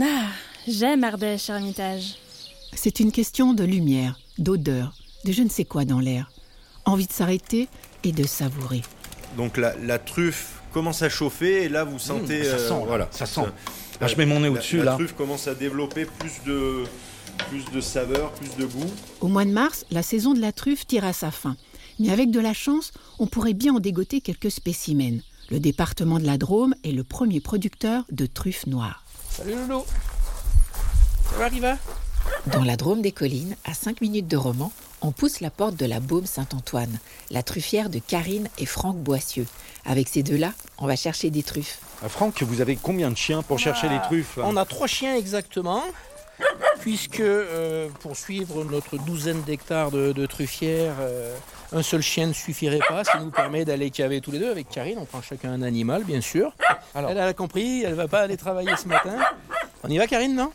Ah, j'aime Ardèche, Ermitage. C'est une question de lumière, d'odeur, de je ne sais quoi dans l'air. Envie de s'arrêter et de savourer. Donc la, la truffe commence à chauffer et là vous sentez. Mmh, ça euh, sent, là, voilà. ça sent. Là, je mets mon nez La- au-dessus, La là. truffe commence à développer plus de, plus de saveur, plus de goût. Au mois de mars, la saison de la truffe tire à sa fin. Mais avec de la chance, on pourrait bien en dégoter quelques spécimens. Le département de la Drôme est le premier producteur de truffes noires. Salut Loulou. Ça va, Riva? Dans la Drôme des collines, à 5 minutes de Romans, on pousse la porte de la Baume Saint-Antoine, la truffière de Karine et Franck Boissieu. Avec ces deux-là, on va chercher des truffes. Ah, Franck, vous avez combien de chiens pour chercher les truffes là? On a trois chiens exactement, puisque euh, pour suivre notre douzaine d'hectares de, de truffières, euh, un seul chien ne suffirait pas, qui nous permet d'aller caver tous les deux avec Karine. On prend chacun un animal, bien sûr. Alors. Elle, elle a compris, elle va pas aller travailler ce matin. On y va, Karine, non?